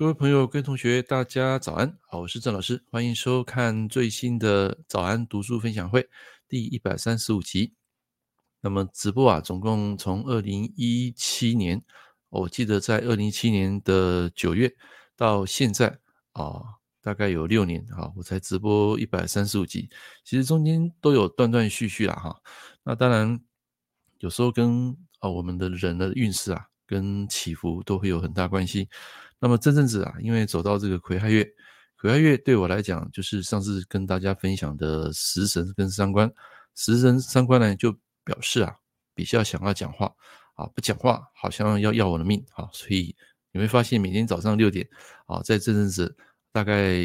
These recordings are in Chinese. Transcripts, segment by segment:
各位朋友、各位同学，大家早安！好，我是郑老师，欢迎收看最新的早安读书分享会第一百三十五集。那么直播啊，总共从二零一七年，我记得在二零一七年的九月到现在啊，大概有六年啊，我才直播一百三十五集。其实中间都有断断续续啦哈。那当然有时候跟啊我们的人的运势啊跟起伏都会有很大关系。那么这阵子啊，因为走到这个癸亥月，癸亥月对我来讲，就是上次跟大家分享的食神跟三官，食神三官呢就表示啊，比较想要讲话啊，不讲话好像要要我的命啊，所以你会发现每天早上六点啊，在这阵子大概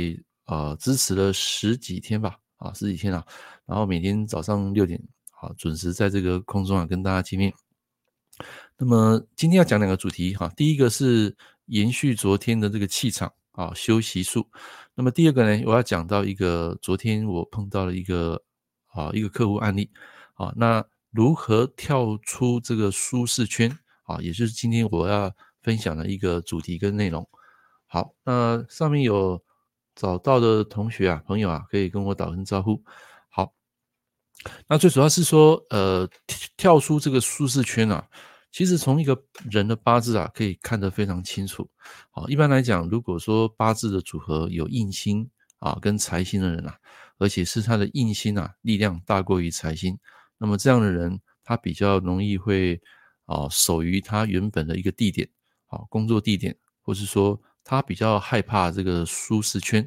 啊支持了十几天吧，啊十几天啊，然后每天早上六点啊准时在这个空中啊跟大家见面。那么今天要讲两个主题哈，第一个是。延续昨天的这个气场啊，休息术。那么第二个呢，我要讲到一个昨天我碰到了一个啊一个客户案例啊，那如何跳出这个舒适圈啊，也就是今天我要分享的一个主题跟内容。好，那上面有找到的同学啊、朋友啊，可以跟我打声招呼。好，那最主要是说，呃，跳出这个舒适圈啊。其实从一个人的八字啊，可以看得非常清楚。好，一般来讲，如果说八字的组合有印星啊跟财星的人啊，而且是他的印星啊力量大过于财星，那么这样的人他比较容易会啊守于他原本的一个地点，啊工作地点，或是说他比较害怕这个舒适圈。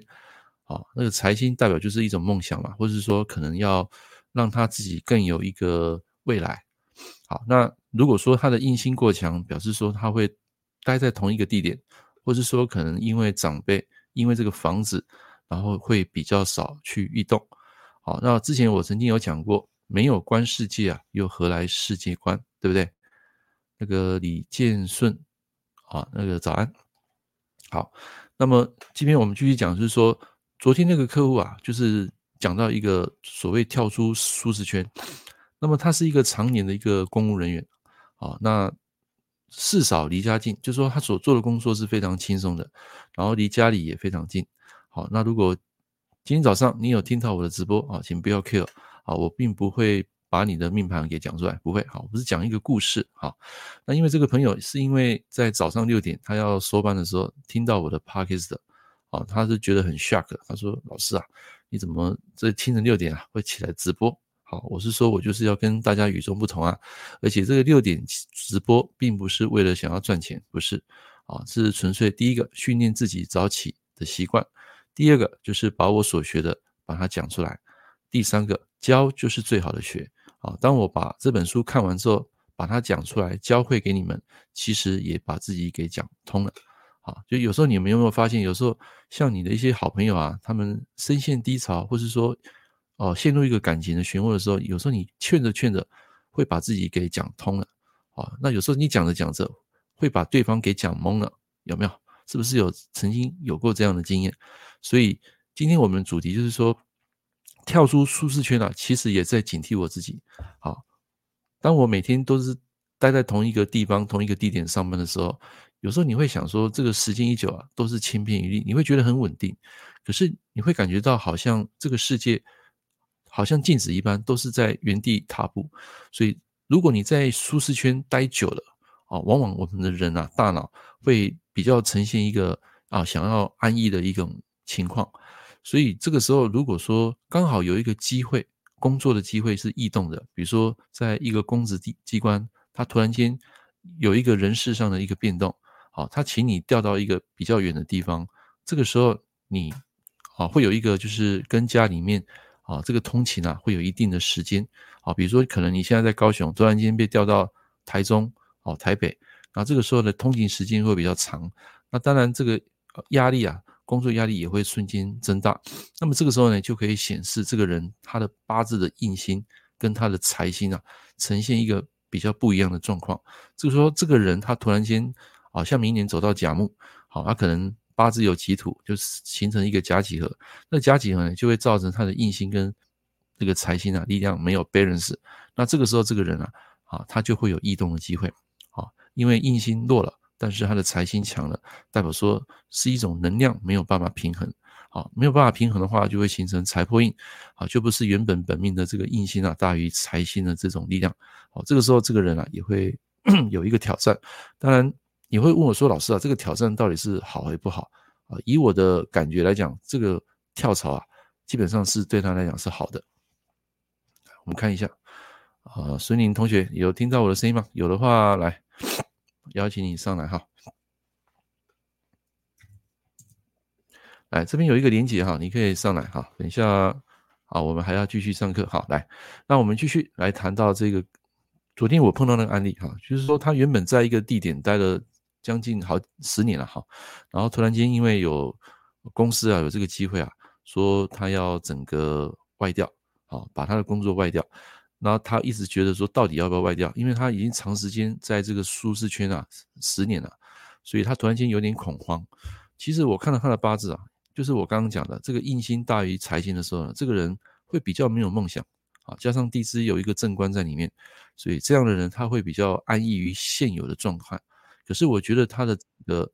啊，那个财星代表就是一种梦想嘛，或是说可能要让他自己更有一个未来。好，那如果说他的印心过强，表示说他会待在同一个地点，或是说可能因为长辈，因为这个房子，然后会比较少去异动。好，那之前我曾经有讲过，没有观世界啊，又何来世界观，对不对？那个李建顺，啊，那个早安。好，那么今天我们继续讲，就是说昨天那个客户啊，就是讲到一个所谓跳出舒适圈。那么他是一个常年的一个公务人员，啊，那事少离家近，就是说他所做的工作是非常轻松的，然后离家里也非常近。好，那如果今天早上你有听到我的直播啊，请不要 care 啊，我并不会把你的命盘给讲出来，不会。好，我是讲一个故事。好，那因为这个朋友是因为在早上六点他要收班的时候听到我的 podcast 的，啊，他是觉得很 shock，他说老师啊，你怎么这清晨六点啊会起来直播？好，我是说，我就是要跟大家与众不同啊！而且这个六点直播并不是为了想要赚钱，不是啊，是纯粹第一个训练自己早起的习惯，第二个就是把我所学的把它讲出来，第三个教就是最好的学啊！当我把这本书看完之后，把它讲出来教会给你们，其实也把自己给讲通了啊！就有时候你们有没有发现，有时候像你的一些好朋友啊，他们深陷低潮，或是说。哦，陷入一个感情的漩涡的时候，有时候你劝着劝着，会把自己给讲通了。啊，那有时候你讲着讲着，会把对方给讲懵了，有没有？是不是有曾经有过这样的经验？所以今天我们主题就是说，跳出舒适圈啊，其实也在警惕我自己。好，当我每天都是待在同一个地方、同一个地点上班的时候，有时候你会想说，这个时间一久啊，都是千篇一律，你会觉得很稳定，可是你会感觉到好像这个世界。好像静止一般，都是在原地踏步。所以，如果你在舒适圈待久了啊，往往我们的人啊，大脑会比较呈现一个啊想要安逸的一种情况。所以，这个时候如果说刚好有一个机会，工作的机会是异动的，比如说在一个公职机机关，他突然间有一个人事上的一个变动，好，他请你调到一个比较远的地方，这个时候你啊会有一个就是跟家里面。啊，这个通勤啊，会有一定的时间啊，比如说可能你现在在高雄，突然间被调到台中、哦台北，那这个时候的通勤时间会比较长，那当然这个压力啊，工作压力也会瞬间增大。那么这个时候呢，就可以显示这个人他的八字的印星跟他的财星啊，呈现一个比较不一样的状况。就是说，这个人他突然间啊，像明年走到甲木，好，他可能。八字有己土，就是形成一个甲己合，那甲己合呢，就会造成他的印星跟这个财星啊力量没有 balance，那这个时候这个人啊，啊他就会有异动的机会，啊，因为印星弱了，但是他的财星强了，代表说是一种能量没有办法平衡。好，没有办法平衡的话，就会形成财破印，好，就不是原本本命的这个印星啊大于财星的这种力量。好，这个时候这个人啊也会 有一个挑战。当然，你会问我说：“老师啊，这个挑战到底是好还是不好？”啊，以我的感觉来讲，这个跳槽啊，基本上是对他来讲是好的。我们看一下，啊，孙宁同学有听到我的声音吗？有的话，来邀请你上来哈。来，这边有一个连接哈，你可以上来哈。等一下，好，我们还要继续上课。好，来，那我们继续来谈到这个昨天我碰到那个案例哈，就是说他原本在一个地点待了将近好十年了哈，然后突然间因为有公司啊有这个机会啊，说他要整个外调，好，把他的工作外调，然后他一直觉得说到底要不要外调，因为他已经长时间在这个舒适圈啊十年了，所以他突然间有点恐慌。其实我看到他的八字啊。就是我刚刚讲的，这个印星大于财星的时候呢，这个人会比较没有梦想啊，加上地支有一个正官在里面，所以这样的人他会比较安逸于现有的状态。可是我觉得他的的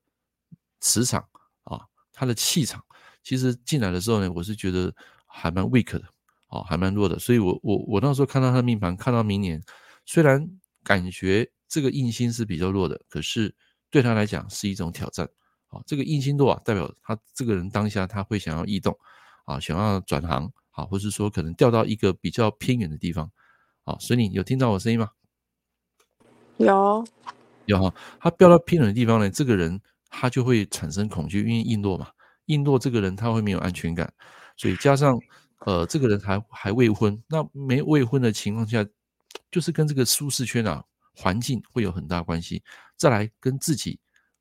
磁场啊，他的气场，其实进来的时候呢，我是觉得还蛮 weak 的啊，还蛮弱的。所以我我我那时候看到他的命盘，看到明年，虽然感觉这个印星是比较弱的，可是对他来讲是一种挑战。啊，这个印星弱啊，代表他这个人当下他会想要异动，啊，想要转行，啊，或是说可能调到一个比较偏远的地方，啊，所以你有听到我声音吗？有，有哈，他飙到偏远的地方呢，这个人他就会产生恐惧，因为硬落嘛，硬落这个人他会没有安全感，所以加上呃，这个人还还未婚，那没未婚的情况下，就是跟这个舒适圈啊环境会有很大关系，再来跟自己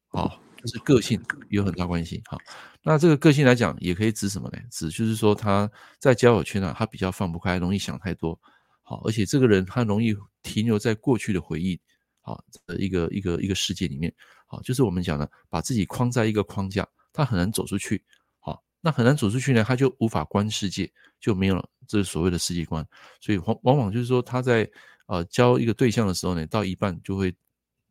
啊。就是个性有很大关系，好，那这个个性来讲，也可以指什么呢？指就是说他在交友圈啊，他比较放不开，容易想太多，好，而且这个人他容易停留在过去的回忆，好，的一个一个一个世界里面，好，就是我们讲的把自己框在一个框架，他很难走出去，好，那很难走出去呢，他就无法观世界，就没有了这所谓的世界观，所以往往往就是说他在呃交一个对象的时候呢，到一半就会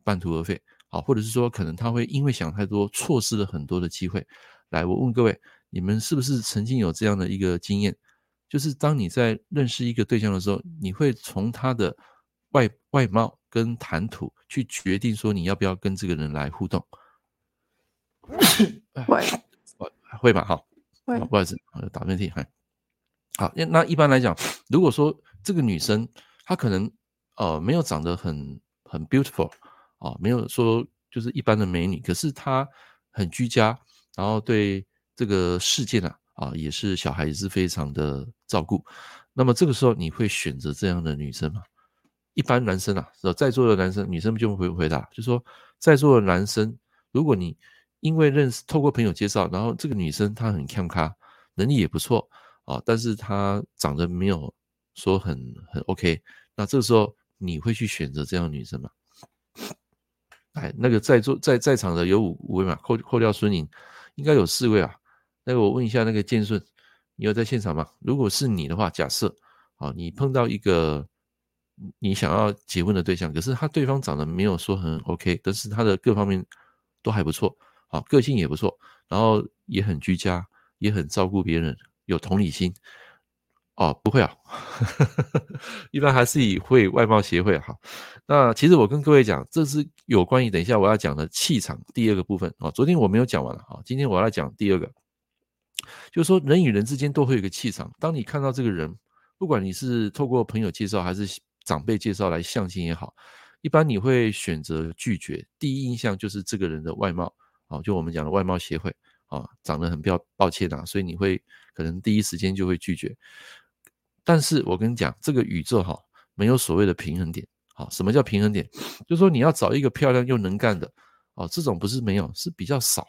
半途而废。好，或者是说，可能他会因为想太多，错失了很多的机会。来，我问各位，你们是不是曾经有这样的一个经验？就是当你在认识一个对象的时候，你会从他的外外貌跟谈吐去决定说你要不要跟这个人来互动。会，会吧？好，会，不好意思，打喷嚏。好，那那一般来讲，如果说这个女生她可能呃没有长得很很 beautiful。啊，没有说就是一般的美女，可是她很居家，然后对这个世界呢，啊，也是小孩也是非常的照顾。那么这个时候你会选择这样的女生吗？一般男生啊，在座的男生，女生们就会回回答，就说在座的男生，如果你因为认识透过朋友介绍，然后这个女生她很 cam 咖，能力也不错啊，但是她长得没有说很很 OK，那这个时候你会去选择这样的女生吗？哎，那个在座在在场的有五五位嘛，扣扣掉孙颖，应该有四位啊。那个我问一下，那个建顺，你有在现场吗？如果是你的话，假设啊，你碰到一个你想要结婚的对象，可是他对方长得没有说很 OK，但是他的各方面都还不错，啊，个性也不错，然后也很居家，也很照顾别人，有同理心。哦，不会啊，一般还是以会外貌协会好。那其实我跟各位讲，这是有关于等一下我要讲的气场第二个部分啊。昨天我没有讲完了啊，今天我要讲第二个，就是说人与人之间都会有个气场。当你看到这个人，不管你是透过朋友介绍还是长辈介绍来相亲也好，一般你会选择拒绝。第一印象就是这个人的外貌啊，就我们讲的外貌协会啊，长得很漂抱歉啊，所以你会可能第一时间就会拒绝。但是我跟你讲，这个宇宙哈，没有所谓的平衡点。好，什么叫平衡点？就是说你要找一个漂亮又能干的，哦，这种不是没有，是比较少。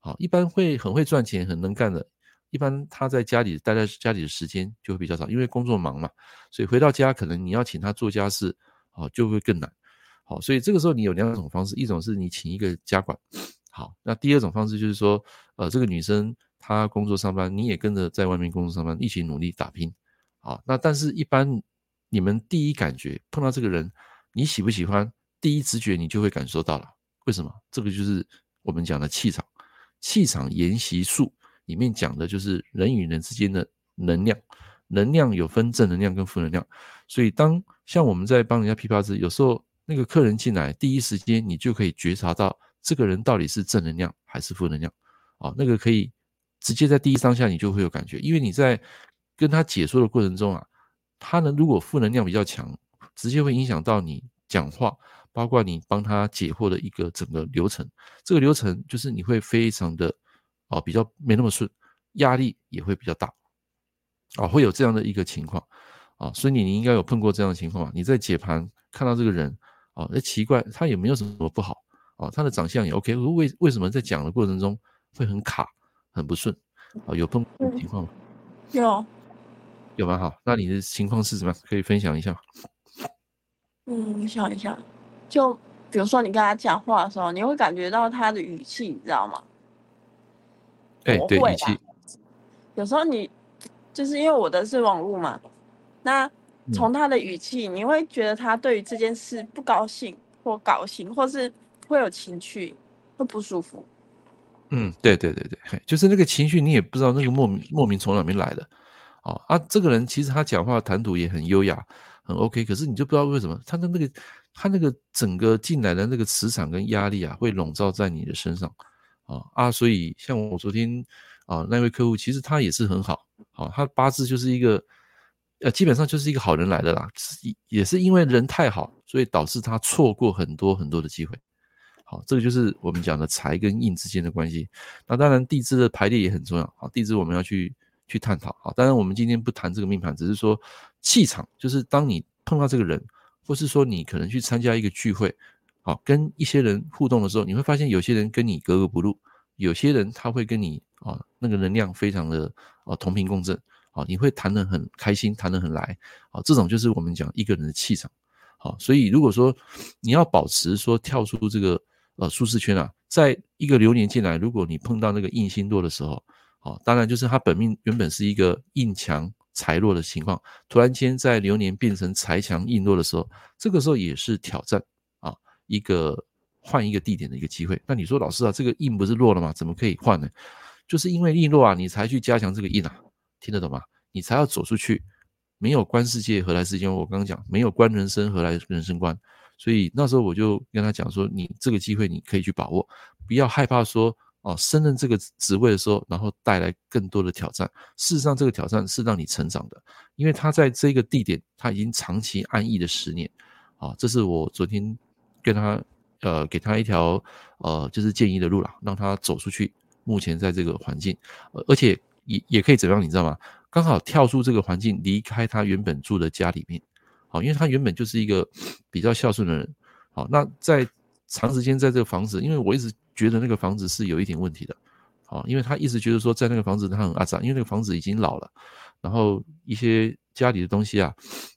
好，一般会很会赚钱、很能干的，一般他在家里待在家里的时间就会比较少，因为工作忙嘛，所以回到家可能你要请他做家事，哦，就会更难。好，所以这个时候你有两种方式，一种是你请一个家管，好，那第二种方式就是说，呃，这个女生她工作上班，你也跟着在外面工作上班，一起努力打拼。好，那但是，一般你们第一感觉碰到这个人，你喜不喜欢？第一直觉你就会感受到了。为什么？这个就是我们讲的气场，气场研习术里面讲的就是人与人之间的能量，能量有分正能量跟负能量。所以当像我们在帮人家批发时，有时候那个客人进来，第一时间你就可以觉察到这个人到底是正能量还是负能量啊，那个可以直接在第一当下你就会有感觉，因为你在跟他解说的过程中啊，他呢如果负能量比较强，直接会影响到你讲话。包括你帮他解惑的一个整个流程，这个流程就是你会非常的啊比较没那么顺，压力也会比较大啊，会有这样的一个情况啊，所以你你应该有碰过这样的情况吧，你在解盘看到这个人啊，那奇怪，他也没有什么不好啊，他的长相也 OK，为为什么在讲的过程中会很卡很不顺啊？有碰过情况吗？有有吗？好，那你的情况是什么？可以分享一下。嗯，想一下。就比如说你跟他讲话的时候，你会感觉到他的语气，你知道吗？哎、欸，对，语气。有时候你就是因为我的是网络嘛，那从他的语气，你会觉得他对于这件事不高兴或高兴，或是会有情绪，会不舒服。嗯，对对对对，就是那个情绪，你也不知道那个莫名莫名从哪边来的。哦啊，这个人其实他讲话谈吐也很优雅，很 OK，可是你就不知道为什么他的那个。他那个整个进来的那个磁场跟压力啊，会笼罩在你的身上，啊啊，所以像我昨天啊那位客户，其实他也是很好，啊，他八字就是一个，呃，基本上就是一个好人来的啦，也是因为人太好，所以导致他错过很多很多的机会，好，这个就是我们讲的财跟印之间的关系。那当然地支的排列也很重要，啊，地支我们要去去探讨，啊，当然我们今天不谈这个命盘，只是说气场，就是当你碰到这个人。或是说你可能去参加一个聚会，跟一些人互动的时候，你会发现有些人跟你格格不入，有些人他会跟你啊那个能量非常的啊同频共振，啊，你会谈得很开心，谈得很来，啊，这种就是我们讲一个人的气场，好，所以如果说你要保持说跳出这个呃舒适圈啊，在一个流年进来，如果你碰到那个印星落的时候，好，当然就是他本命原本是一个印强。财弱的情况，突然间在流年变成财强印弱的时候，这个时候也是挑战，一个换一个地点的一个机会。那你说老师啊，这个印不是弱了吗？怎么可以换呢？就是因为印弱啊，你才去加强这个印啊，听得懂吗？你才要走出去。没有观世界何来世间？我刚刚讲没有观人生何来人生观。所以那时候我就跟他讲说，你这个机会你可以去把握，不要害怕说。哦，胜任这个职位的时候，然后带来更多的挑战。事实上，这个挑战是让你成长的，因为他在这个地点他已经长期安逸了十年。啊，这是我昨天跟他呃给他一条呃就是建议的路了，让他走出去。目前在这个环境，而且也也可以怎样，你知道吗？刚好跳出这个环境，离开他原本住的家里面。好，因为他原本就是一个比较孝顺的人。好，那在长时间在这个房子，因为我一直。觉得那个房子是有一点问题的，好，因为他一直觉得说在那个房子他很阿脏，因为那个房子已经老了，然后一些家里的东西啊，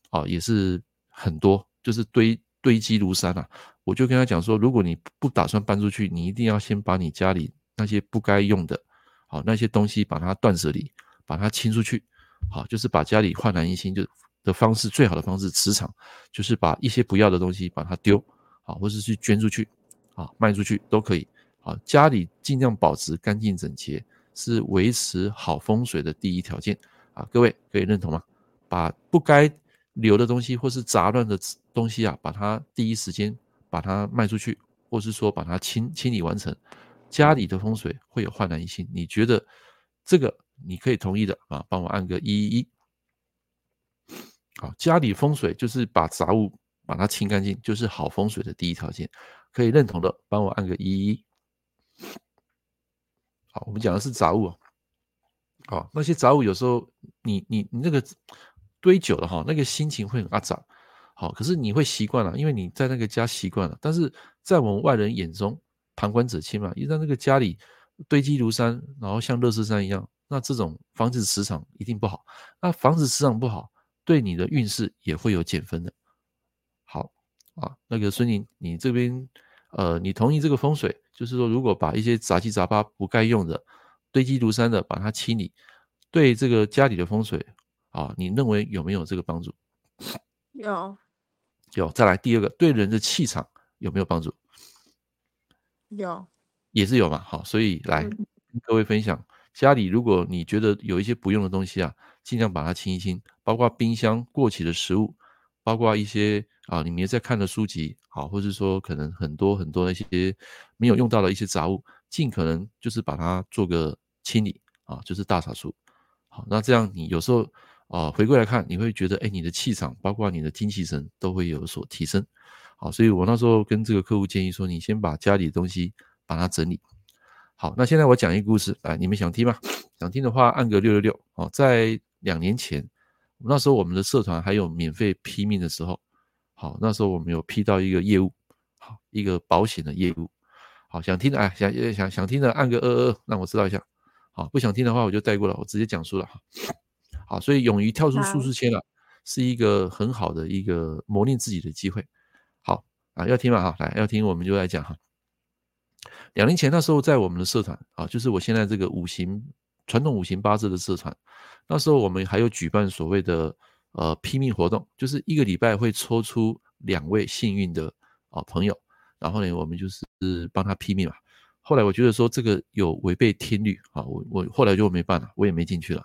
啊也是很多，就是堆堆积如山啊。我就跟他讲说，如果你不打算搬出去，你一定要先把你家里那些不该用的，好那些东西把它断舍离，把它清出去，好，就是把家里焕然一新就的方式，最好的方式，磁场就是把一些不要的东西把它丢，好，或者是去捐出去，啊卖出去都可以。啊，家里尽量保持干净整洁，是维持好风水的第一条件啊！各位可以认同吗？把不该留的东西或是杂乱的东西啊，把它第一时间把它卖出去，或是说把它清清理完成，家里的风水会有焕然一新。你觉得这个你可以同意的啊？帮我按个一一一。好，家里风水就是把杂物把它清干净，就是好风水的第一条件。可以认同的，帮我按个一一一。好，我们讲的是杂物，好，那些杂物有时候你你你那个堆久了哈，那个心情会很阿杂，好，可是你会习惯了，因为你在那个家习惯了，但是在我们外人眼中，旁观者清嘛，一旦那个家里堆积如山，然后像垃圾山一样，那这种房子磁场一定不好，那房子磁场不好，对你的运势也会有减分的。好啊，那个孙宁，你这边。呃，你同意这个风水，就是说，如果把一些杂七杂八不该用的、堆积如山的，把它清理，对这个家里的风水啊，你认为有没有这个帮助？有，有。再来第二个，对人的气场有没有帮助？有，也是有嘛。好，所以来跟各位分享，家里如果你觉得有一些不用的东西啊，尽量把它清一清，包括冰箱过期的食物，包括一些啊，你们在看的书籍，好，或者说可能很多很多的一些没有用到的一些杂物，尽可能就是把它做个清理啊，就是大扫除。好，那这样你有时候啊回过来看，你会觉得，哎，你的气场，包括你的精气神都会有所提升。好，所以我那时候跟这个客户建议说，你先把家里的东西把它整理好。那现在我讲一个故事，来，你们想听吗？想听的话按个六六六。哦，在两年前，那时候我们的社团还有免费批命的时候，好，那时候我们有批到一个业务，好，一个保险的业务。好，想听的哎，想想想听的按个二二，让我知道一下。好，不想听的话我就带过了，我直接讲述了哈。好，所以勇于跳出舒适圈了，是一个很好的一个磨练自己的机会。好啊，要听吗？哈，来要听我们就来讲哈。两年前那时候在我们的社团啊，就是我现在这个五行传统五行八字的社团，那时候我们还有举办所谓的呃批命活动，就是一个礼拜会抽出两位幸运的啊朋友，然后呢我们就是帮他批命嘛。后来我觉得说这个有违背天律啊，我我后来就没办了，我也没进去了，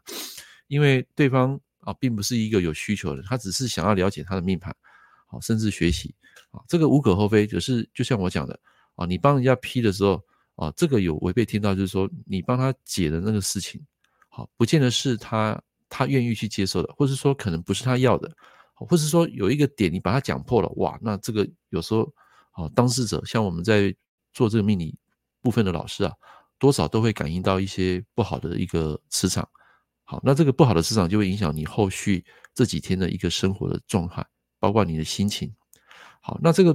因为对方啊并不是一个有需求的，他只是想要了解他的命盘，好，甚至学习啊，这个无可厚非。可是就像我讲的啊，你帮人家批的时候啊，这个有违背天道，就是说你帮他解的那个事情，好，不见得是他他愿意去接受的，或是说可能不是他要的，或是说有一个点你把他讲破了，哇，那这个有时候啊，当事者像我们在做这个命理。部分的老师啊，多少都会感应到一些不好的一个磁场。好，那这个不好的磁场就会影响你后续这几天的一个生活的状态，包括你的心情。好，那这个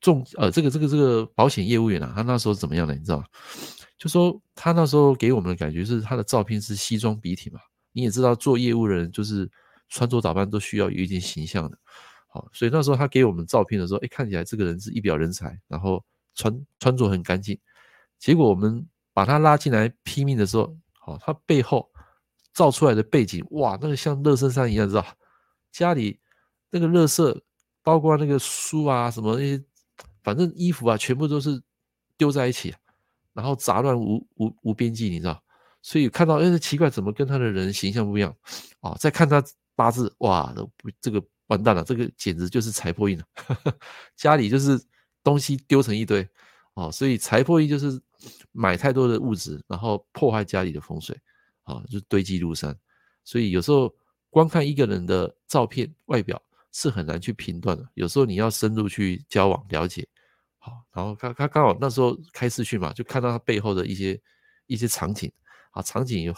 重呃，这个这个这个保险业务员啊，他那时候怎么样呢？你知道吗？就说他那时候给我们的感觉是他的照片是西装笔挺嘛。你也知道做业务的人就是穿着打扮都需要有一点形象的。好，所以那时候他给我们照片的时候，哎，看起来这个人是一表人才，然后穿穿着很干净。结果我们把他拉进来拼命的时候，好，他背后照出来的背景，哇，那个像乐色山一样，知道？家里那个垃圾，包括那个书啊，什么那些，反正衣服啊，全部都是丢在一起，然后杂乱无无无边际，你知道？所以看到，哎，奇怪，怎么跟他的人形象不一样？啊，再看他八字，哇，这个完蛋了，这个简直就是财破印了，家里就是东西丢成一堆。哦，所以财破印就是买太多的物质，然后破坏家里的风水，啊，就堆积如山。所以有时候光看一个人的照片外表是很难去评断的，有时候你要深入去交往了解。好，然后他他刚好那时候开视讯嘛，就看到他背后的一些一些场景，啊，场景有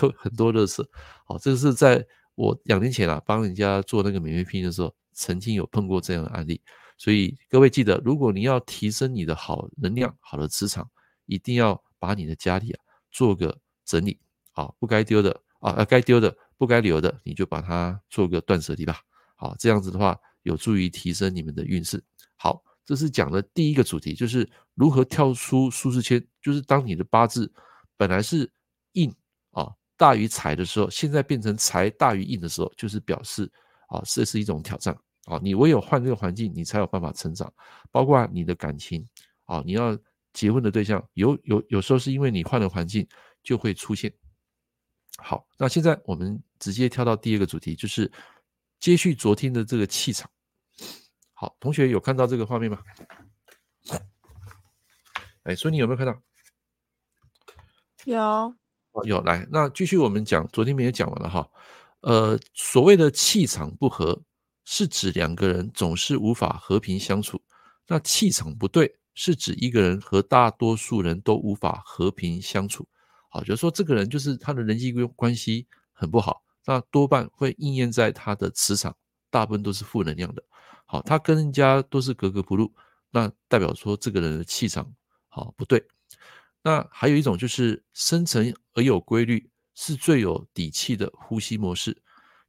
有很多垃圾。好，这个是在我两年前啊帮人家做那个免费拼的时候，曾经有碰过这样的案例。所以各位记得，如果你要提升你的好能量、好的磁场，一定要把你的家里啊做个整理，啊，不该丢的啊，该丢的、不该留的，你就把它做个断舍离吧。好，这样子的话，有助于提升你们的运势。好，这是讲的第一个主题，就是如何跳出舒适圈。就是当你的八字本来是印啊大于财的时候，现在变成财大于印的时候，就是表示啊这是一种挑战。啊，你唯有换这个环境，你才有办法成长。包括你的感情，啊，你要结婚的对象，有有有时候是因为你换了环境，就会出现。好，那现在我们直接跳到第二个主题，就是接续昨天的这个气场。好，同学有看到这个画面吗？哎，所以你有没有看到？有。有，来，那继续我们讲，昨天没有讲完了哈。呃，所谓的气场不合。是指两个人总是无法和平相处，那气场不对是指一个人和大多数人都无法和平相处。好，就是说这个人就是他的人际关关系很不好，那多半会应验在他的磁场，大部分都是负能量的。好，他跟人家都是格格不入，那代表说这个人的气场好不对。那还有一种就是深沉而有规律，是最有底气的呼吸模式。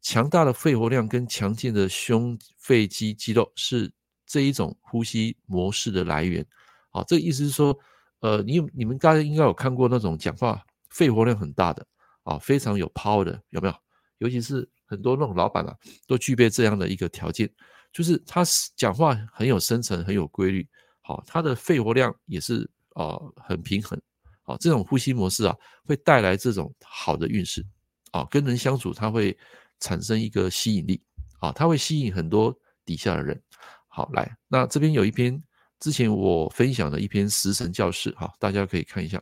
强大的肺活量跟强健的胸肺肌肌肉是这一种呼吸模式的来源。好，这个意思是说，呃，你你们大家应该有看过那种讲话肺活量很大的啊，非常有 power 的，有没有？尤其是很多那种老板啊，都具备这样的一个条件，就是他讲话很有深层，很有规律。好，他的肺活量也是啊、很平衡，啊，这种呼吸模式啊会带来这种好的运势，啊，跟人相处它会产生一个吸引力，啊，它会吸引很多底下的人。好，来，那这边有一篇之前我分享的一篇食神教室，哈，大家可以看一下。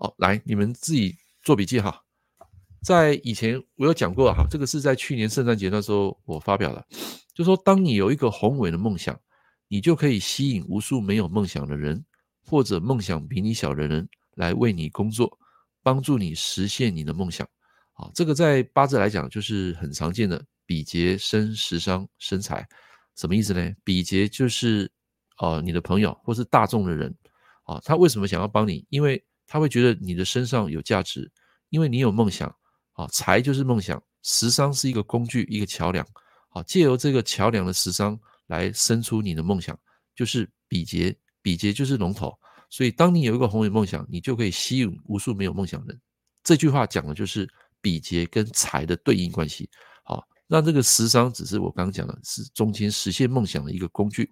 哦，来，你们自己做笔记哈。在以前我有讲过哈，这个是在去年圣诞节那时候我发表的，就说当你有一个宏伟的梦想，你就可以吸引无数没有梦想的人，或者梦想比你小的人来为你工作，帮助你实现你的梦想。啊，这个在八字来讲就是很常见的比劫生食伤生财，什么意思呢？比劫就是呃你的朋友或是大众的人啊，他为什么想要帮你？因为他会觉得你的身上有价值，因为你有梦想。啊，财就是梦想，食伤是一个工具，一个桥梁。好，借由这个桥梁的食伤来生出你的梦想，就是比劫，比劫就是龙头。所以，当你有一个宏伟梦想，你就可以吸引无数没有梦想的人。这句话讲的就是比劫跟财的对应关系。好，那这个食伤只是我刚刚讲的，是中间实现梦想的一个工具。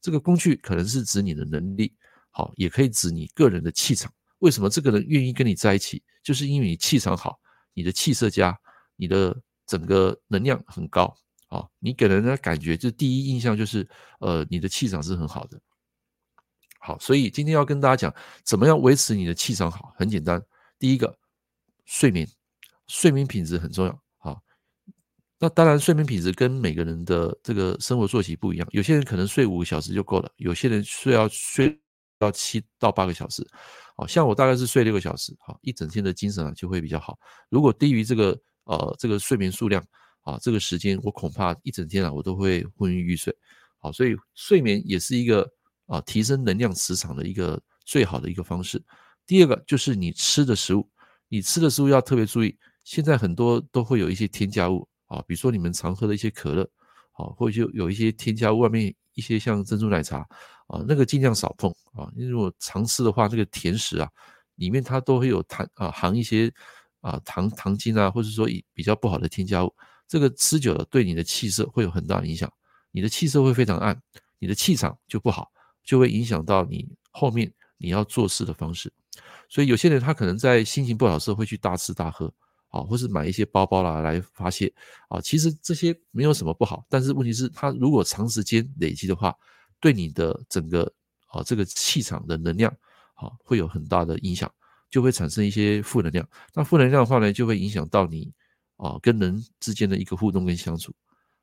这个工具可能是指你的能力，好，也可以指你个人的气场。为什么这个人愿意跟你在一起？就是因为你气场好。你的气色佳，你的整个能量很高啊！你给人的感觉，就第一印象就是，呃，你的气场是很好的。好，所以今天要跟大家讲，怎么样维持你的气场好？很简单，第一个，睡眠，睡眠品质很重要。好，那当然，睡眠品质跟每个人的这个生活作息不一样，有些人可能睡五个小时就够了，有些人睡要睡到七到八个小时。好像我大概是睡六个小时，好，一整天的精神啊就会比较好。如果低于这个呃这个睡眠数量啊，这个时间我恐怕一整天啊我都会昏昏欲睡。好，所以睡眠也是一个啊提升能量磁场的一个最好的一个方式。第二个就是你吃的食物，你吃的食物要特别注意，现在很多都会有一些添加物啊，比如说你们常喝的一些可乐，好，或者就有一些添加物，外面一些像珍珠奶茶。啊，那个尽量少碰啊，因为如果常吃的话，这个甜食啊，里面它都会有糖啊，含一些啊糖糖精啊，或者说比较不好的添加物，这个吃久了对你的气色会有很大影响，你的气色会非常暗，你的气场就不好，就会影响到你后面你要做事的方式。所以有些人他可能在心情不好的时候会去大吃大喝啊，或是买一些包包啦来发泄啊，其实这些没有什么不好，但是问题是他如果长时间累积的话。对你的整个啊这个气场的能量啊会有很大的影响，就会产生一些负能量。那负能量的话呢，就会影响到你啊跟人之间的一个互动跟相处。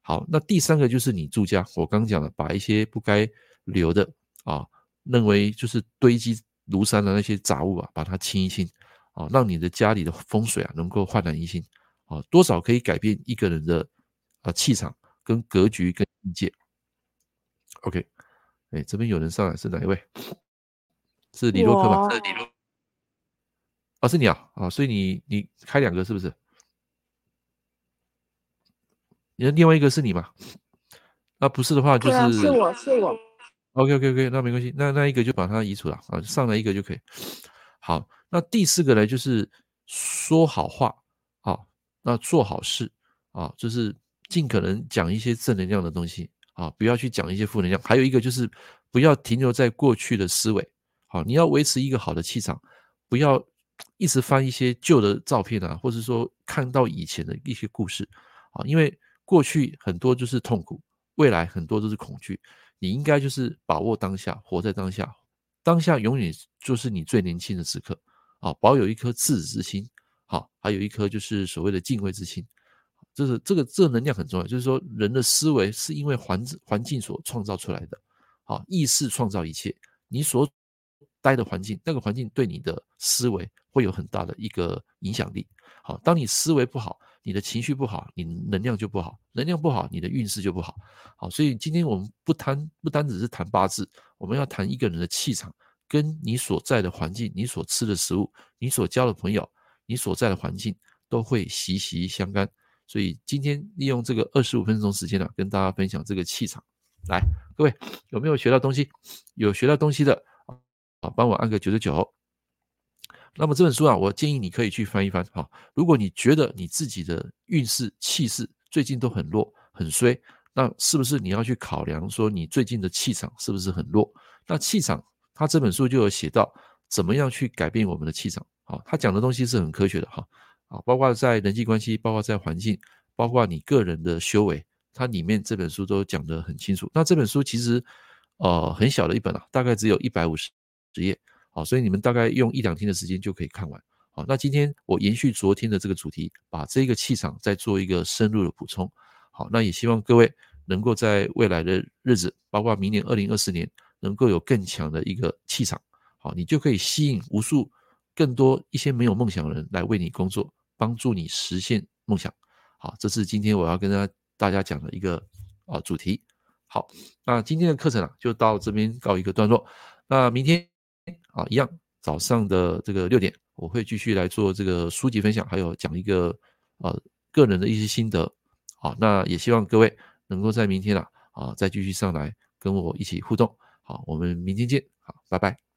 好，那第三个就是你住家，我刚讲了，把一些不该留的啊，认为就是堆积如山的那些杂物啊，把它清一清啊，让你的家里的风水啊能够焕然一新啊，多少可以改变一个人的啊气场跟格局跟境界。OK。哎，这边有人上来是哪一位？是李洛克吗？是李洛。哦，是你啊！啊，所以你你开两个是不是？你的另外一个是你吗？那不是的话就是。是我是我。OK OK OK，那没关系，那那一个就把它移除了啊，上来一个就可以。好，那第四个呢，就是说好话啊，那做好事啊，就是尽可能讲一些正能量的东西。啊，不要去讲一些负能量。还有一个就是，不要停留在过去的思维。好，你要维持一个好的气场，不要一直翻一些旧的照片啊，或者说看到以前的一些故事。啊，因为过去很多就是痛苦，未来很多都是恐惧。你应该就是把握当下，活在当下。当下永远就是你最年轻的时刻。啊，保有一颗赤子之心。好，还有一颗就是所谓的敬畏之心。这是这个这个能量很重要，就是说人的思维是因为环环境所创造出来的，好，意识创造一切，你所待的环境，那个环境对你的思维会有很大的一个影响力。好，当你思维不好，你的情绪不好，你能量就不好，能量不好，你的运势就不好。好，所以今天我们不谈不单只是谈八字，我们要谈一个人的气场，跟你所在的环境、你所吃的食物、你所交的朋友、你所在的环境都会息息相关。所以今天利用这个二十五分钟时间呢、啊，跟大家分享这个气场。来，各位有没有学到东西？有学到东西的啊，帮我按个九十九。那么这本书啊，我建议你可以去翻一翻。哈，如果你觉得你自己的运势气势最近都很弱很衰，那是不是你要去考量说你最近的气场是不是很弱？那气场他这本书就有写到怎么样去改变我们的气场。好，他讲的东西是很科学的哈。啊，包括在人际关系，包括在环境，包括你个人的修为，它里面这本书都讲得很清楚。那这本书其实呃很小的一本啊，大概只有一百五十页。好，所以你们大概用一两天的时间就可以看完。好，那今天我延续昨天的这个主题，把这个气场再做一个深入的补充。好，那也希望各位能够在未来的日子，包括明年二零二四年，能够有更强的一个气场。好，你就可以吸引无数更多一些没有梦想的人来为你工作，帮助你实现梦想。好，这是今天我要跟大家讲的一个啊主题。好，那今天的课程啊就到这边告一个段落。那明天啊一样，早上的这个六点。我会继续来做这个书籍分享，还有讲一个呃个人的一些心得，好，那也希望各位能够在明天啊啊再继续上来跟我一起互动，好，我们明天见，好，拜拜。